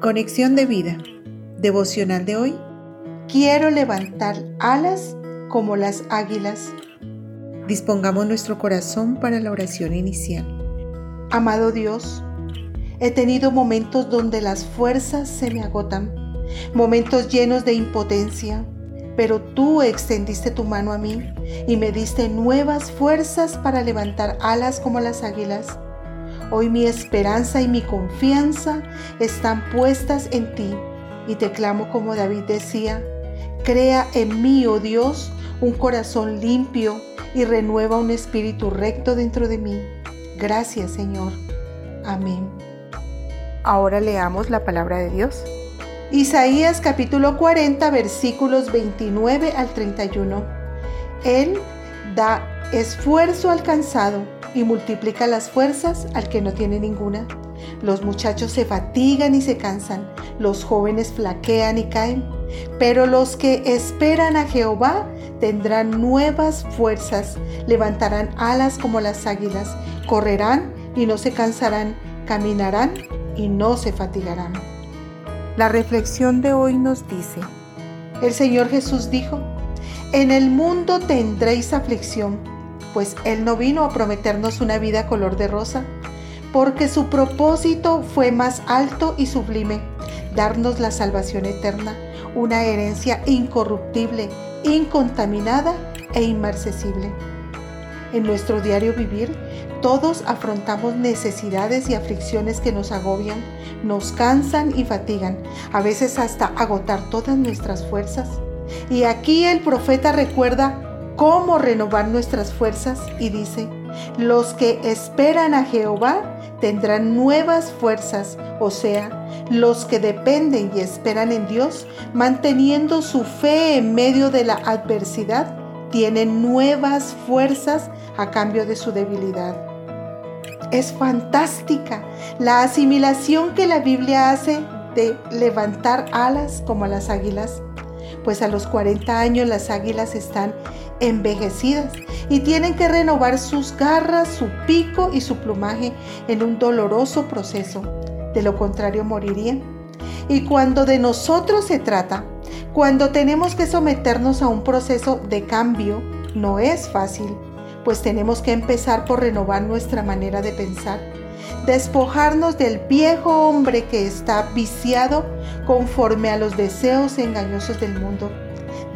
Conexión de vida. Devocional de hoy. Quiero levantar alas como las águilas. Dispongamos nuestro corazón para la oración inicial. Amado Dios, he tenido momentos donde las fuerzas se me agotan, momentos llenos de impotencia, pero tú extendiste tu mano a mí y me diste nuevas fuerzas para levantar alas como las águilas. Hoy mi esperanza y mi confianza están puestas en ti y te clamo como David decía, crea en mí, oh Dios, un corazón limpio y renueva un espíritu recto dentro de mí. Gracias Señor. Amén. Ahora leamos la palabra de Dios. Isaías capítulo 40 versículos 29 al 31. Él da esfuerzo alcanzado y multiplica las fuerzas al que no tiene ninguna. Los muchachos se fatigan y se cansan, los jóvenes flaquean y caen, pero los que esperan a Jehová tendrán nuevas fuerzas, levantarán alas como las águilas, correrán y no se cansarán, caminarán y no se fatigarán. La reflexión de hoy nos dice, el Señor Jesús dijo, en el mundo tendréis aflicción pues Él no vino a prometernos una vida color de rosa, porque su propósito fue más alto y sublime, darnos la salvación eterna, una herencia incorruptible, incontaminada e inmarcesible. En nuestro diario vivir, todos afrontamos necesidades y aflicciones que nos agobian, nos cansan y fatigan, a veces hasta agotar todas nuestras fuerzas. Y aquí el profeta recuerda cómo renovar nuestras fuerzas y dice, los que esperan a Jehová tendrán nuevas fuerzas, o sea, los que dependen y esperan en Dios, manteniendo su fe en medio de la adversidad, tienen nuevas fuerzas a cambio de su debilidad. Es fantástica la asimilación que la Biblia hace de levantar alas como las águilas pues a los 40 años las águilas están envejecidas y tienen que renovar sus garras, su pico y su plumaje en un doloroso proceso. De lo contrario morirían. Y cuando de nosotros se trata, cuando tenemos que someternos a un proceso de cambio, no es fácil, pues tenemos que empezar por renovar nuestra manera de pensar despojarnos del viejo hombre que está viciado conforme a los deseos engañosos del mundo,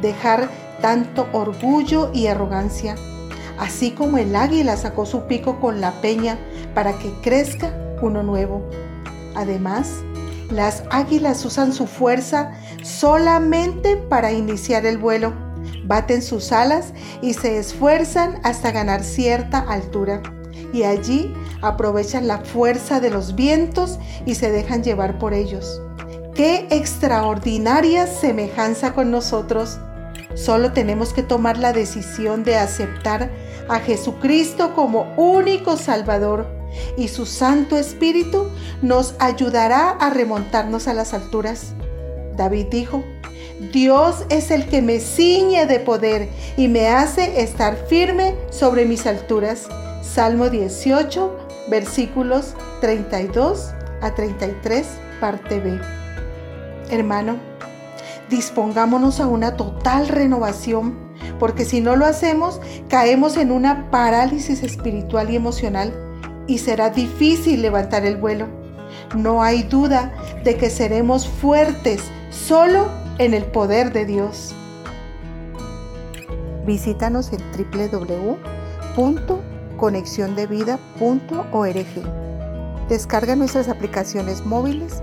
dejar tanto orgullo y arrogancia, así como el águila sacó su pico con la peña para que crezca uno nuevo. Además, las águilas usan su fuerza solamente para iniciar el vuelo, baten sus alas y se esfuerzan hasta ganar cierta altura y allí aprovechan la fuerza de los vientos y se dejan llevar por ellos. Qué extraordinaria semejanza con nosotros. Solo tenemos que tomar la decisión de aceptar a Jesucristo como único Salvador y su Santo Espíritu nos ayudará a remontarnos a las alturas. David dijo, Dios es el que me ciñe de poder y me hace estar firme sobre mis alturas. Salmo 18, versículos 32 a 33, parte B. Hermano, dispongámonos a una total renovación, porque si no lo hacemos, caemos en una parálisis espiritual y emocional y será difícil levantar el vuelo. No hay duda de que seremos fuertes solo en el poder de Dios. Visítanos en www conexiondevida.org. Descarga nuestras aplicaciones móviles